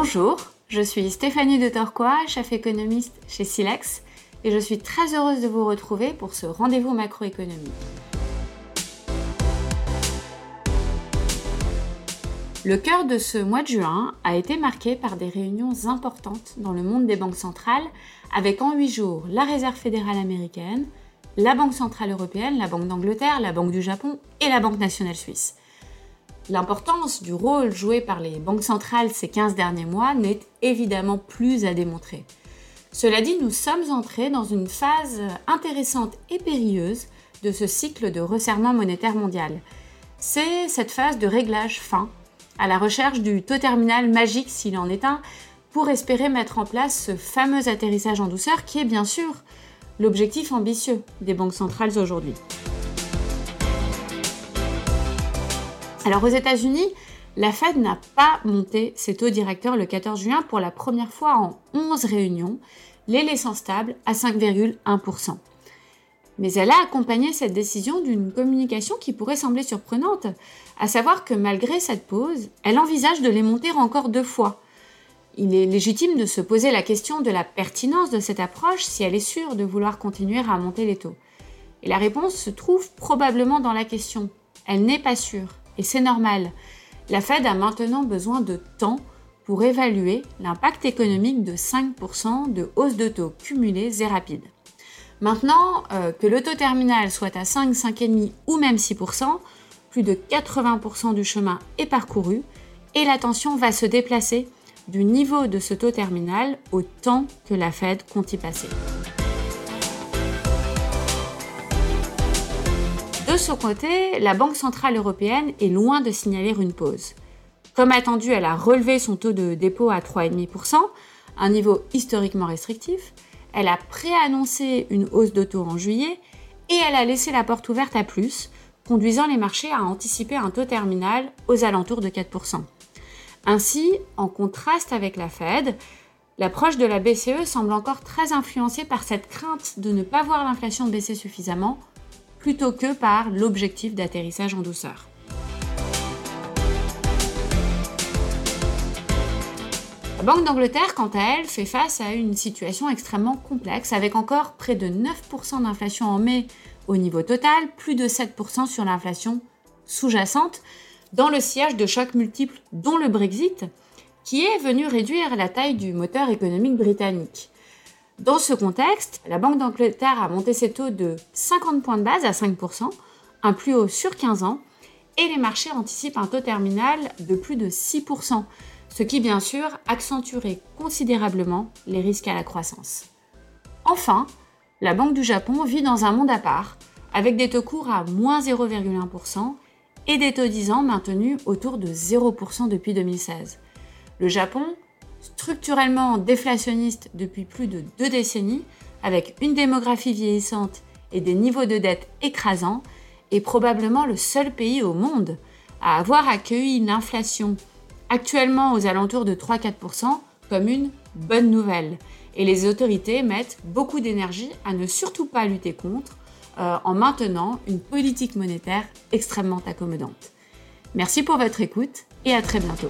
Bonjour, je suis Stéphanie de Torquois, chef économiste chez Silex, et je suis très heureuse de vous retrouver pour ce rendez-vous macroéconomique. Le cœur de ce mois de juin a été marqué par des réunions importantes dans le monde des banques centrales, avec en huit jours la Réserve fédérale américaine, la Banque centrale européenne, la Banque d'Angleterre, la Banque du Japon et la Banque nationale suisse. L'importance du rôle joué par les banques centrales ces 15 derniers mois n'est évidemment plus à démontrer. Cela dit, nous sommes entrés dans une phase intéressante et périlleuse de ce cycle de resserrement monétaire mondial. C'est cette phase de réglage fin, à la recherche du taux terminal magique s'il en est un, pour espérer mettre en place ce fameux atterrissage en douceur qui est bien sûr l'objectif ambitieux des banques centrales aujourd'hui. Alors aux États-Unis, la Fed n'a pas monté ses taux directeurs le 14 juin pour la première fois en 11 réunions, les laissant stables à 5,1%. Mais elle a accompagné cette décision d'une communication qui pourrait sembler surprenante, à savoir que malgré cette pause, elle envisage de les monter encore deux fois, il est légitime de se poser la question de la pertinence de cette approche si elle est sûre de vouloir continuer à monter les taux. Et la réponse se trouve probablement dans la question. Elle n'est pas sûre, et c'est normal. La Fed a maintenant besoin de temps pour évaluer l'impact économique de 5% de hausse de taux cumulés et rapides. Maintenant euh, que le taux terminal soit à 5, 5,5 ou même 6%, plus de 80% du chemin est parcouru et l'attention va se déplacer du niveau de ce taux terminal au temps que la Fed compte y passer. Son côté, la Banque Centrale Européenne est loin de signaler une pause. Comme attendu, elle a relevé son taux de dépôt à 3,5%, un niveau historiquement restrictif. Elle a préannoncé une hausse de taux en juillet et elle a laissé la porte ouverte à plus, conduisant les marchés à anticiper un taux terminal aux alentours de 4%. Ainsi, en contraste avec la Fed, l'approche de la BCE semble encore très influencée par cette crainte de ne pas voir l'inflation baisser suffisamment, plutôt que par l'objectif d'atterrissage en douceur. La Banque d'Angleterre, quant à elle, fait face à une situation extrêmement complexe, avec encore près de 9% d'inflation en mai au niveau total, plus de 7% sur l'inflation sous-jacente, dans le siège de chocs multiples, dont le Brexit, qui est venu réduire la taille du moteur économique britannique. Dans ce contexte, la Banque d'Angleterre a monté ses taux de 50 points de base à 5%, un plus haut sur 15 ans, et les marchés anticipent un taux terminal de plus de 6%, ce qui bien sûr accentuerait considérablement les risques à la croissance. Enfin, la Banque du Japon vit dans un monde à part, avec des taux courts à moins 0,1% et des taux 10 ans maintenus autour de 0% depuis 2016. Le Japon, structurellement déflationniste depuis plus de deux décennies, avec une démographie vieillissante et des niveaux de dette écrasants, est probablement le seul pays au monde à avoir accueilli une inflation actuellement aux alentours de 3-4% comme une bonne nouvelle. Et les autorités mettent beaucoup d'énergie à ne surtout pas lutter contre, euh, en maintenant une politique monétaire extrêmement accommodante. Merci pour votre écoute et à très bientôt.